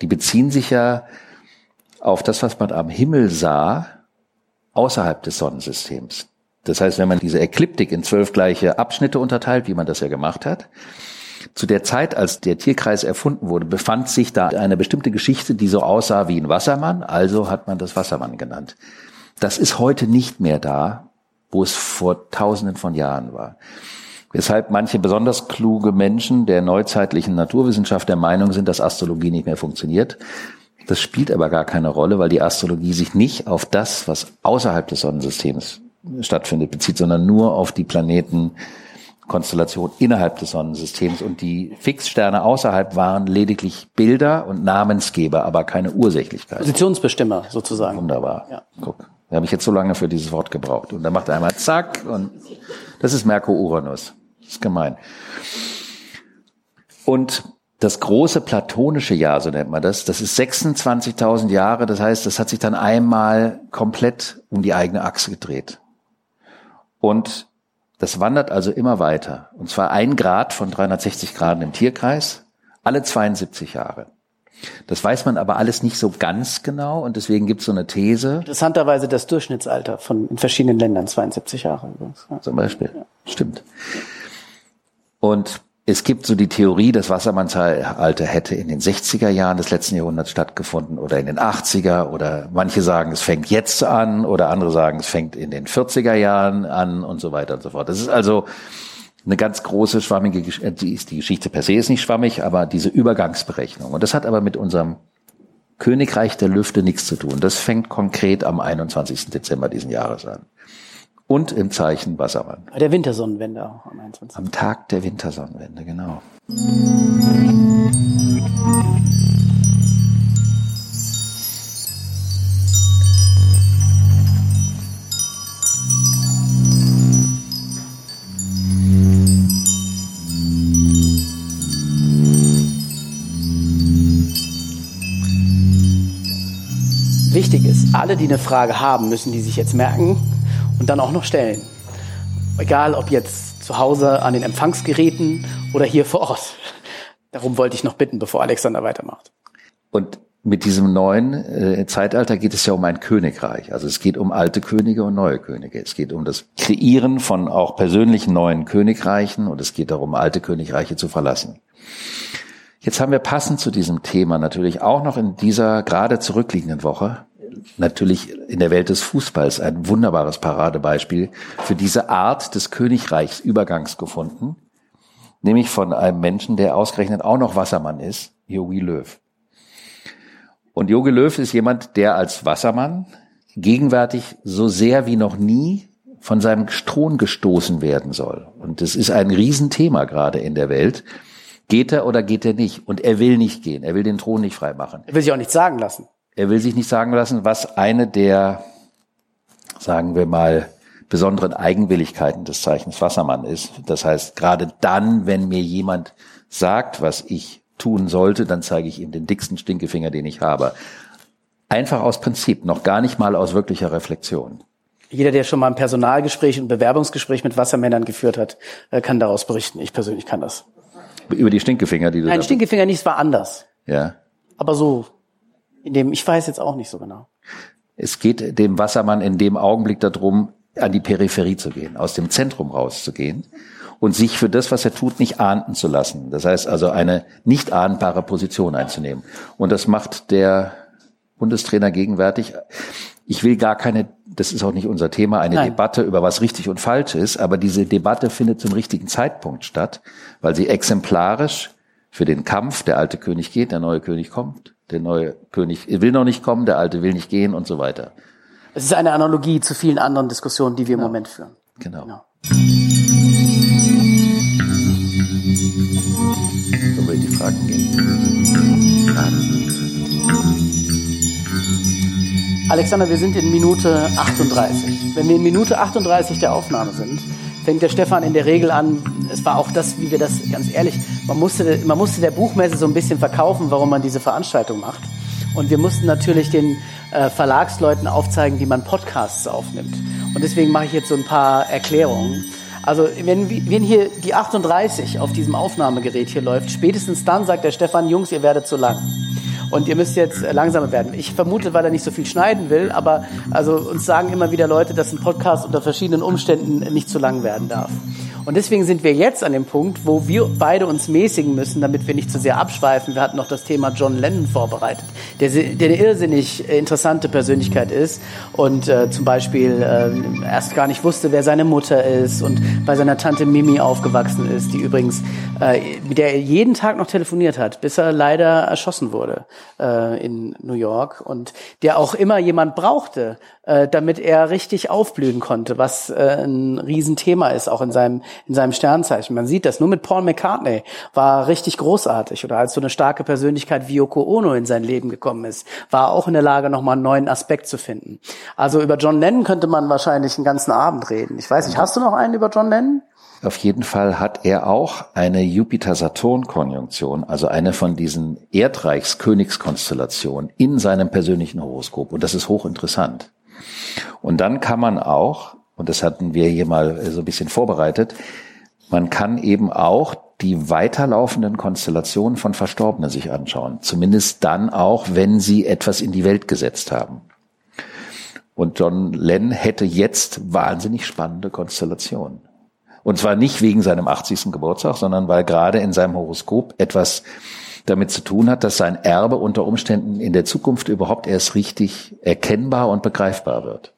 die beziehen sich ja auf das, was man am Himmel sah, außerhalb des Sonnensystems. Das heißt, wenn man diese Ekliptik in zwölf gleiche Abschnitte unterteilt, wie man das ja gemacht hat, zu der Zeit, als der Tierkreis erfunden wurde, befand sich da eine bestimmte Geschichte, die so aussah wie ein Wassermann, also hat man das Wassermann genannt. Das ist heute nicht mehr da, wo es vor tausenden von Jahren war. Weshalb manche besonders kluge Menschen der neuzeitlichen Naturwissenschaft der Meinung sind, dass Astrologie nicht mehr funktioniert. Das spielt aber gar keine Rolle, weil die Astrologie sich nicht auf das, was außerhalb des Sonnensystems stattfindet, bezieht, sondern nur auf die Planetenkonstellation innerhalb des Sonnensystems. Und die Fixsterne außerhalb waren lediglich Bilder und Namensgeber, aber keine Ursächlichkeit. Positionsbestimmer sozusagen. Wunderbar. Ja. Guck, da habe ich jetzt so lange für dieses Wort gebraucht. Und dann macht er einmal zack und das ist Merkur-Uranus. Das ist gemein. Und das große platonische Jahr, so nennt man das, das ist 26.000 Jahre. Das heißt, das hat sich dann einmal komplett um die eigene Achse gedreht. Und das wandert also immer weiter. Und zwar ein Grad von 360 Graden im Tierkreis, alle 72 Jahre. Das weiß man aber alles nicht so ganz genau und deswegen gibt es so eine These. Interessanterweise das Durchschnittsalter von in verschiedenen Ländern, 72 Jahre übrigens. Ja. Zum Beispiel. Stimmt. Und es gibt so die Theorie, das Wassermannzeitalter hätte in den 60er Jahren des letzten Jahrhunderts stattgefunden oder in den 80er oder manche sagen, es fängt jetzt an oder andere sagen, es fängt in den 40er Jahren an und so weiter und so fort. Das ist also eine ganz große schwammige Geschichte. Die, ist, die Geschichte per se ist nicht schwammig, aber diese Übergangsberechnung. Und das hat aber mit unserem Königreich der Lüfte nichts zu tun. Das fängt konkret am 21. Dezember diesen Jahres an. Und im Zeichen Wassermann. Bei der Wintersonnenwende auch am 21. Am Tag der Wintersonnenwende, genau. Wichtig ist, alle, die eine Frage haben, müssen die sich jetzt merken und dann auch noch stellen. Egal, ob jetzt zu Hause an den Empfangsgeräten oder hier vor Ort. [laughs] Darum wollte ich noch bitten, bevor Alexander weitermacht. Und mit diesem neuen äh, Zeitalter geht es ja um ein Königreich. Also es geht um alte Könige und neue Könige. Es geht um das Kreieren von auch persönlichen neuen Königreichen und es geht darum, alte Königreiche zu verlassen. Jetzt haben wir passend zu diesem Thema natürlich auch noch in dieser gerade zurückliegenden Woche natürlich in der Welt des Fußballs ein wunderbares Paradebeispiel für diese Art des Königreichsübergangs gefunden, nämlich von einem Menschen, der ausgerechnet auch noch Wassermann ist, Jogi Löw. Und Jogi Löw ist jemand, der als Wassermann gegenwärtig so sehr wie noch nie von seinem Thron gestoßen werden soll. Und das ist ein Riesenthema gerade in der Welt. Geht er oder geht er nicht? Und er will nicht gehen. Er will den Thron nicht freimachen. Er will sich auch nichts sagen lassen. Er will sich nicht sagen lassen, was eine der, sagen wir mal, besonderen Eigenwilligkeiten des Zeichens Wassermann ist. Das heißt, gerade dann, wenn mir jemand sagt, was ich tun sollte, dann zeige ich ihm den dicksten Stinkefinger, den ich habe. Einfach aus Prinzip, noch gar nicht mal aus wirklicher Reflexion. Jeder, der schon mal ein Personalgespräch und Bewerbungsgespräch mit Wassermännern geführt hat, äh, kann daraus berichten. Ich persönlich kann das. Über die Stinkefinger, die du Nein, Stinkefinger nicht, es war anders. Ja. Aber so, in dem, ich weiß jetzt auch nicht so genau. Es geht dem Wassermann in dem Augenblick darum, an die Peripherie zu gehen, aus dem Zentrum rauszugehen und sich für das, was er tut, nicht ahnden zu lassen. Das heißt also eine nicht ahnbare Position einzunehmen. Und das macht der Bundestrainer gegenwärtig. Ich will gar keine, das ist auch nicht unser Thema, eine Nein. Debatte über was richtig und falsch ist, aber diese Debatte findet zum richtigen Zeitpunkt statt, weil sie exemplarisch für den Kampf, der alte König geht, der neue König kommt, der neue König will noch nicht kommen, der alte will nicht gehen und so weiter. Es ist eine Analogie zu vielen anderen Diskussionen, die wir im genau. Moment führen. Genau. genau. So will die Fragen gehen. Alexander, wir sind in Minute 38. Wenn wir in Minute 38 der Aufnahme sind, fängt der Stefan in der Regel an, es war auch das, wie wir das, ganz ehrlich, man musste, man musste der Buchmesse so ein bisschen verkaufen, warum man diese Veranstaltung macht. Und wir mussten natürlich den äh, Verlagsleuten aufzeigen, wie man Podcasts aufnimmt. Und deswegen mache ich jetzt so ein paar Erklärungen. Also wenn, wenn hier die 38 auf diesem Aufnahmegerät hier läuft, spätestens dann sagt der Stefan, Jungs, ihr werdet zu lang. Und ihr müsst jetzt langsamer werden. Ich vermute, weil er nicht so viel schneiden will, aber also uns sagen immer wieder Leute, dass ein Podcast unter verschiedenen Umständen nicht zu lang werden darf. Und deswegen sind wir jetzt an dem Punkt, wo wir beide uns mäßigen müssen, damit wir nicht zu sehr abschweifen. Wir hatten noch das Thema John Lennon vorbereitet, der, der eine irrsinnig interessante Persönlichkeit ist und äh, zum Beispiel äh, erst gar nicht wusste, wer seine Mutter ist und bei seiner Tante Mimi aufgewachsen ist, die übrigens, äh, mit der er jeden Tag noch telefoniert hat, bis er leider erschossen wurde äh, in New York und der auch immer jemand brauchte, äh, damit er richtig aufblühen konnte, was äh, ein Riesenthema ist, auch in seinem, in seinem Sternzeichen. Man sieht das nur mit Paul McCartney, war richtig großartig. Oder als so eine starke Persönlichkeit wie Yoko Ono in sein Leben gekommen ist, war auch in der Lage, nochmal einen neuen Aspekt zu finden. Also über John Lennon könnte man wahrscheinlich einen ganzen Abend reden. Ich weiß nicht, hast du noch einen über John Lennon? Auf jeden Fall hat er auch eine Jupiter-Saturn-Konjunktion, also eine von diesen Erdreichs-Königskonstellationen in seinem persönlichen Horoskop. Und das ist hochinteressant. Und dann kann man auch, und das hatten wir hier mal so ein bisschen vorbereitet, man kann eben auch die weiterlaufenden Konstellationen von Verstorbenen sich anschauen. Zumindest dann auch, wenn sie etwas in die Welt gesetzt haben. Und John Lennon hätte jetzt wahnsinnig spannende Konstellationen. Und zwar nicht wegen seinem 80. Geburtstag, sondern weil gerade in seinem Horoskop etwas damit zu tun hat, dass sein Erbe unter Umständen in der Zukunft überhaupt erst richtig erkennbar und begreifbar wird.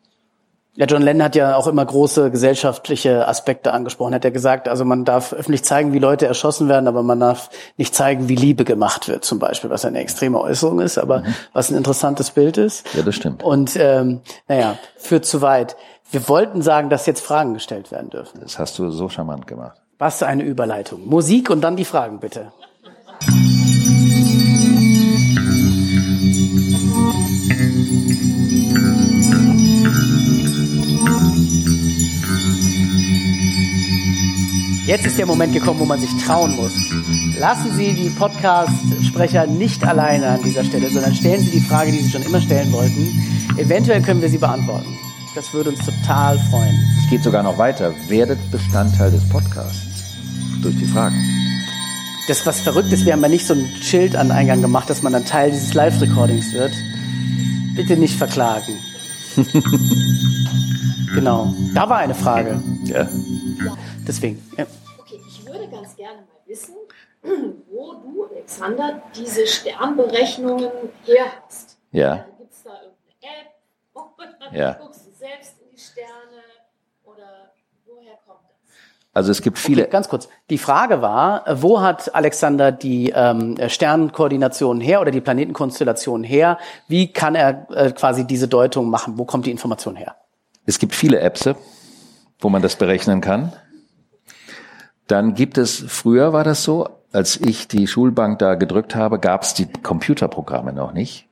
Ja, John Lennon hat ja auch immer große gesellschaftliche Aspekte angesprochen. Hat er gesagt, also man darf öffentlich zeigen, wie Leute erschossen werden, aber man darf nicht zeigen, wie Liebe gemacht wird, zum Beispiel, was eine extreme Äußerung ist, aber mhm. was ein interessantes Bild ist. Ja, das stimmt. Und ähm, naja, führt zu weit. Wir wollten sagen, dass jetzt Fragen gestellt werden dürfen. Das hast du so charmant gemacht. Was eine Überleitung. Musik und dann die Fragen, bitte. Jetzt ist der Moment gekommen, wo man sich trauen muss. Lassen Sie die Podcast-Sprecher nicht alleine an dieser Stelle, sondern stellen Sie die Frage, die Sie schon immer stellen wollten. Eventuell können wir sie beantworten. Das würde uns total freuen. Es geht sogar noch weiter. Werdet Bestandteil des Podcasts durch die Fragen. Das, was verrückt ist, wir haben ja nicht so ein Schild an Eingang gemacht, dass man dann Teil dieses Live-Recordings wird. Bitte nicht verklagen. [laughs] genau. Da war eine Frage. Ja. Deswegen. Ja. Würde ganz gerne mal wissen, [clears throat] wo du, Alexander, diese Sternberechnungen her hast. Ja. Gibt es da irgendeine App? Ja. [laughs] guckst du selbst in die Sterne? Oder woher kommt das? Also es gibt viele, Okay, ganz kurz. Die Frage war, wo hat Alexander die ähm, Sternkoordinationen her oder die Planetenkonstellationen her? Wie kann er äh, quasi diese Deutung machen? Wo kommt die Information her? es gibt viele Apps, wo man das berechnen kann. Dann gibt es, früher war das so, als ich die Schulbank da gedrückt habe, gab es die Computerprogramme noch nicht.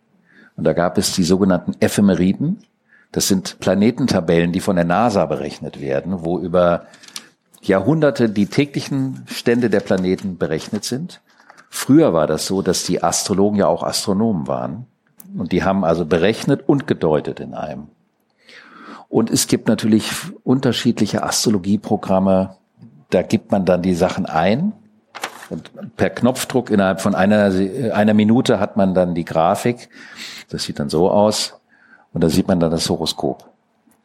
Und da gab es die sogenannten Ephemeriden. Das sind Planetentabellen, die von der NASA berechnet werden, wo über Jahrhunderte die täglichen Stände der Planeten berechnet sind. Früher war das so, dass die Astrologen ja auch Astronomen waren. Und die haben also berechnet und gedeutet in einem. Und es gibt natürlich unterschiedliche Astrologieprogramme. Da gibt man dann die Sachen ein. Und per Knopfdruck innerhalb von einer, einer Minute hat man dann die Grafik. Das sieht dann so aus. Und da sieht man dann das Horoskop.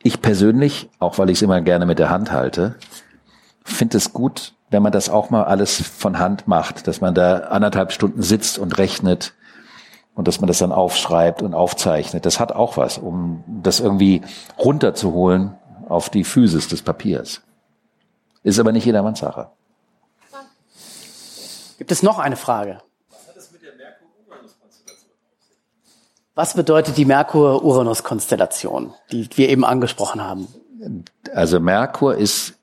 Ich persönlich, auch weil ich es immer gerne mit der Hand halte, finde es gut, wenn man das auch mal alles von Hand macht, dass man da anderthalb Stunden sitzt und rechnet und dass man das dann aufschreibt und aufzeichnet. Das hat auch was, um das irgendwie runterzuholen auf die Physis des Papiers. Ist aber nicht jedermanns Sache. Gibt es noch eine Frage? Was bedeutet die Merkur-Uranus-Konstellation, die wir eben angesprochen haben? Also Merkur ist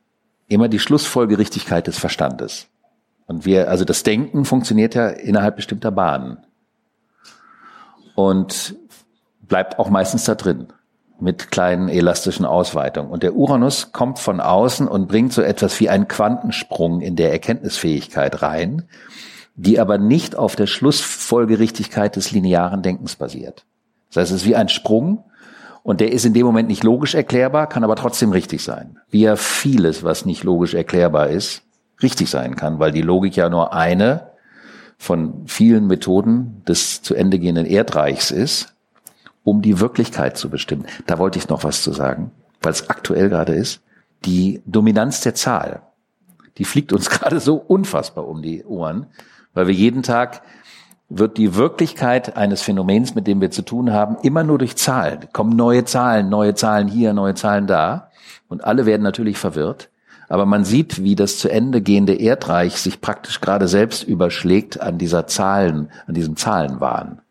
immer die Schlussfolgerichtigkeit des Verstandes. Und wir, also das Denken funktioniert ja innerhalb bestimmter Bahnen. Und bleibt auch meistens da drin. Mit kleinen elastischen Ausweitungen. Und der Uranus kommt von außen und bringt so etwas wie einen Quantensprung in der Erkenntnisfähigkeit rein, die aber nicht auf der Schlussfolgerichtigkeit des linearen Denkens basiert. Das heißt, es ist wie ein Sprung, und der ist in dem Moment nicht logisch erklärbar, kann aber trotzdem richtig sein. Wie ja vieles, was nicht logisch erklärbar ist, richtig sein kann, weil die Logik ja nur eine von vielen Methoden des zu Ende gehenden Erdreichs ist, um die Wirklichkeit zu bestimmen. Da wollte ich noch was zu sagen, weil es aktuell gerade ist. Die Dominanz der Zahl, die fliegt uns [laughs] gerade so unfassbar um die Ohren, weil wir jeden Tag wird die Wirklichkeit eines Phänomens, mit dem wir zu tun haben, immer nur durch Zahlen. Kommen neue Zahlen, neue Zahlen hier, neue Zahlen da. Und alle werden natürlich verwirrt. Aber man sieht, wie das zu Ende gehende Erdreich sich praktisch gerade selbst überschlägt an dieser Zahlen, an diesem Zahlenwahn.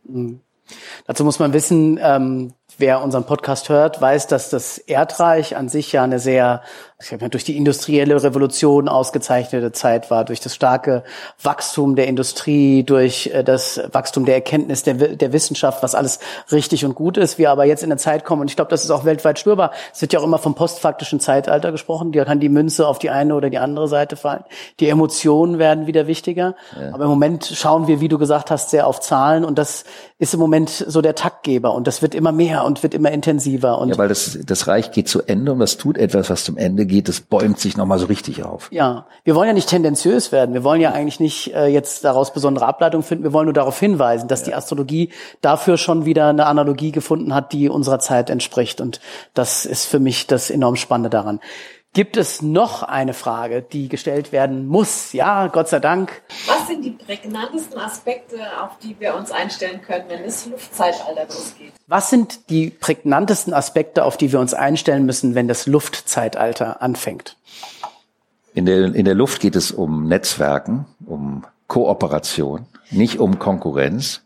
Dazu muss man wissen, ähm, wer unseren Podcast hört, weiß, dass das Erdreich an sich ja eine sehr, ich sag mal, durch die industrielle Revolution ausgezeichnete Zeit war, durch das starke Wachstum der Industrie, durch äh, das Wachstum der Erkenntnis der, der Wissenschaft, was alles richtig und gut ist. Wir aber jetzt in eine Zeit kommen, und ich glaube, das ist auch weltweit spürbar. Es wird ja auch immer vom postfaktischen Zeitalter gesprochen. Da kann die Münze auf die eine oder die andere Seite fallen. Die Emotionen werden wieder wichtiger. Aber im Moment schauen wir, wie du gesagt hast, sehr auf Zahlen und das ist im Moment so der Taktgeber und das wird immer mehr und wird immer intensiver und Ja, weil das, das Reich geht zu Ende und das tut etwas, was zum Ende geht, das bäumt sich nochmal so richtig auf. Ja, wir wollen ja nicht tendenziös werden. Wir wollen ja eigentlich nicht äh, jetzt daraus besondere Ableitungen finden. Wir wollen nur darauf hinweisen, dass die Astrologie dafür schon wieder eine Analogie gefunden hat, die unserer Zeit entspricht. Und das ist für mich das enorm Spannende daran. Gibt es noch eine Frage, die gestellt werden muss? Ja, Gott sei Dank. Was sind die prägnantesten Aspekte, auf die wir uns einstellen können, wenn das Luftzeitalter losgeht? Was sind die prägnantesten Aspekte, auf die wir uns einstellen müssen, wenn das Luftzeitalter anfängt? In der, in der Luft geht es um Netzwerken, um Kooperation, nicht um Konkurrenz,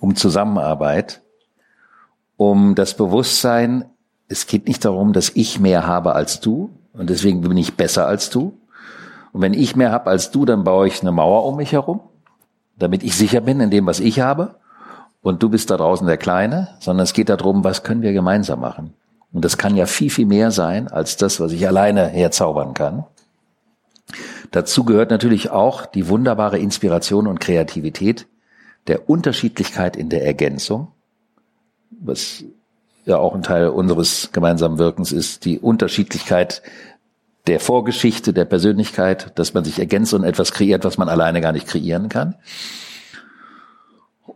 um Zusammenarbeit, um das Bewusstsein, es geht nicht darum, dass ich mehr habe als du und deswegen bin ich besser als du. Und wenn ich mehr habe als du, dann baue ich eine Mauer um mich herum, damit ich sicher bin in dem, was ich habe. Und du bist da draußen der Kleine, sondern es geht darum, was können wir gemeinsam machen. Und das kann ja viel, viel mehr sein als das, was ich alleine herzaubern kann. Dazu gehört natürlich auch die wunderbare Inspiration und Kreativität der Unterschiedlichkeit in der Ergänzung, was ja auch ein Teil unseres gemeinsamen Wirkens ist, die Unterschiedlichkeit der Vorgeschichte, der Persönlichkeit, dass man sich ergänzt und etwas kreiert, was man alleine gar nicht kreieren kann.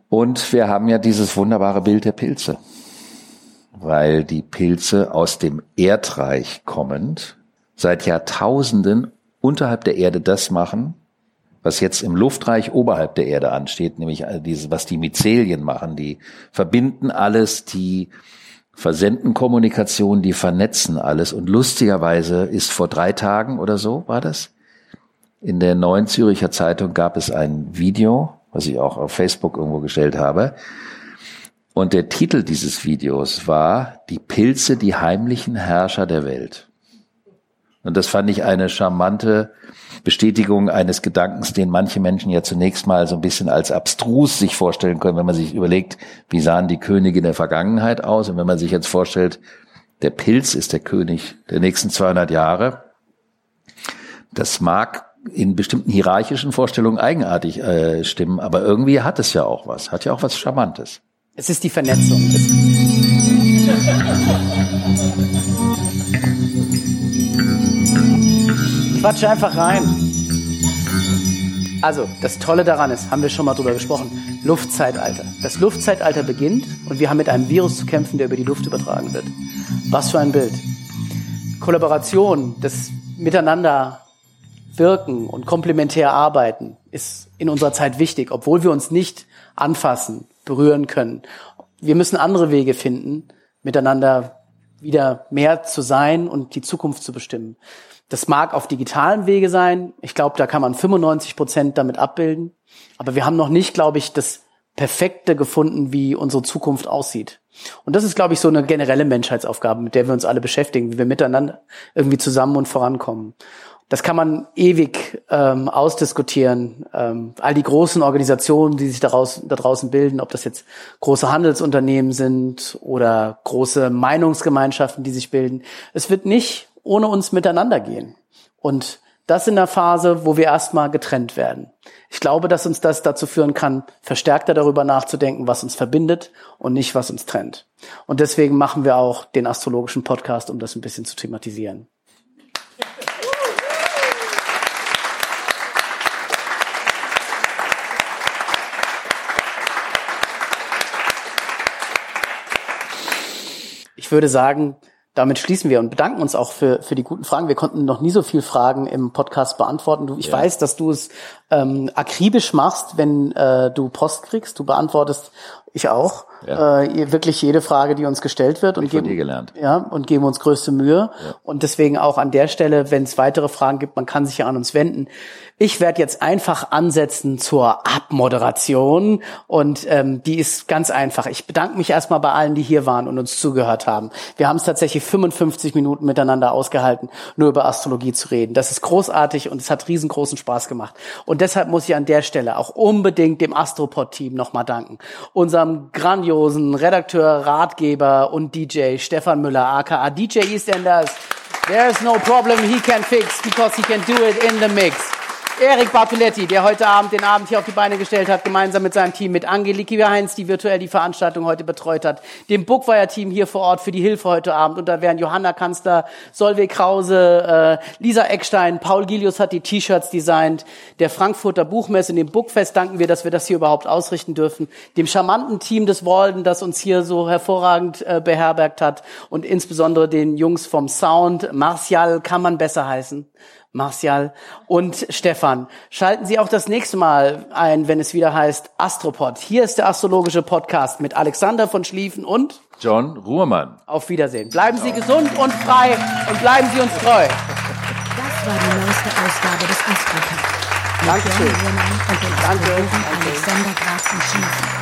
Und wir haben ja dieses wunderbare Bild der Pilze, weil die Pilze aus dem Erdreich kommend seit Jahrtausenden unterhalb der Erde das machen, was jetzt im Luftreich oberhalb der Erde ansteht, nämlich dieses, was die Myzelien machen. Die verbinden alles, die versenden Kommunikation, die vernetzen alles. Und lustigerweise ist vor drei Tagen oder so, war das, in der Neuen Züricher Zeitung gab es ein Video, was ich auch auf Facebook irgendwo gestellt habe. Und der Titel dieses Videos war Die Pilze, die heimlichen Herrscher der Welt. Und das fand ich eine charmante Bestätigung eines Gedankens, den manche Menschen ja zunächst mal so ein bisschen als abstrus sich vorstellen können, wenn man sich überlegt, wie sahen die Könige in der Vergangenheit aus? Und wenn man sich jetzt vorstellt, der Pilz ist der König der nächsten 200 Jahre. Das mag in bestimmten hierarchischen Vorstellungen eigenartig äh, stimmen, aber irgendwie hat es ja auch was, hat ja auch was Charmantes. Es ist die Vernetzung. Quatsch einfach rein. Also, das Tolle daran ist, haben wir schon mal drüber gesprochen, Luftzeitalter. Das Luftzeitalter beginnt und wir haben mit einem Virus zu kämpfen, der über die Luft übertragen wird. Was für ein Bild. Kollaboration, das Miteinander wirken und komplementär arbeiten ist in unserer Zeit wichtig, obwohl wir uns nicht anfassen, berühren können. Wir müssen andere Wege finden, miteinander wieder mehr zu sein und die Zukunft zu bestimmen. Das mag auf digitalen Wege sein. Ich glaube, da kann man 95 Prozent damit abbilden. Aber wir haben noch nicht, glaube ich, das Perfekte gefunden, wie unsere Zukunft aussieht. Und das ist, glaube ich, so eine generelle Menschheitsaufgabe, mit der wir uns alle beschäftigen, wie wir miteinander irgendwie zusammen und vorankommen. Das kann man ewig ähm, ausdiskutieren. Ähm, all die großen Organisationen, die sich daraus, da draußen bilden, ob das jetzt große Handelsunternehmen sind oder große Meinungsgemeinschaften, die sich bilden. Es wird nicht ohne uns miteinander gehen. Und das in der Phase, wo wir erstmal getrennt werden. Ich glaube, dass uns das dazu führen kann, verstärkter darüber nachzudenken, was uns verbindet und nicht, was uns trennt. Und deswegen machen wir auch den astrologischen Podcast, um das ein bisschen zu thematisieren. Ich würde sagen, damit schließen wir und bedanken uns auch für, für die guten Fragen. Wir konnten noch nie so viele Fragen im Podcast beantworten. Du, ich ja. weiß, dass du es ähm, akribisch machst, wenn äh, du Post kriegst. Du beantwortest ich auch. Ja. Äh, wirklich jede Frage, die uns gestellt wird und geben, gelernt. Ja, und geben uns größte Mühe. Ja. Und deswegen auch an der Stelle, wenn es weitere Fragen gibt, man kann sich ja an uns wenden. Ich werde jetzt einfach ansetzen zur Abmoderation und ähm, die ist ganz einfach. Ich bedanke mich erstmal bei allen, die hier waren und uns zugehört haben. Wir haben es tatsächlich 55 Minuten miteinander ausgehalten, nur über Astrologie zu reden. Das ist großartig und es hat riesengroßen Spaß gemacht. Und deshalb muss ich an der Stelle auch unbedingt dem Astropod-Team nochmal danken. Unserem grandiosen Redakteur, Ratgeber und DJ Stefan Müller, aka DJ EastEnders. There's no problem he can fix because he can do it in the mix. Erik Bartoletti, der heute Abend den Abend hier auf die Beine gestellt hat, gemeinsam mit seinem Team, mit Angeliki Heinz, die virtuell die Veranstaltung heute betreut hat, dem Bookwire-Team hier vor Ort für die Hilfe heute Abend. Und da wären Johanna Kanzler, Solveig Krause, äh, Lisa Eckstein, Paul Gilius hat die T-Shirts designt, der Frankfurter Buchmesse, dem Bookfest danken wir, dass wir das hier überhaupt ausrichten dürfen, dem charmanten Team des Walden, das uns hier so hervorragend äh, beherbergt hat und insbesondere den Jungs vom Sound. Martial kann man besser heißen. Martial und Stefan. Schalten Sie auch das nächste Mal ein, wenn es wieder heißt Astropod. Hier ist der astrologische Podcast mit Alexander von Schlieffen und John Ruhrmann. Auf Wiedersehen. Bleiben Sie gesund und frei und bleiben Sie uns treu. Das war die neueste Ausgabe des Astropod. Dankeschön. Danke. Alexander Graf von Schlieffen.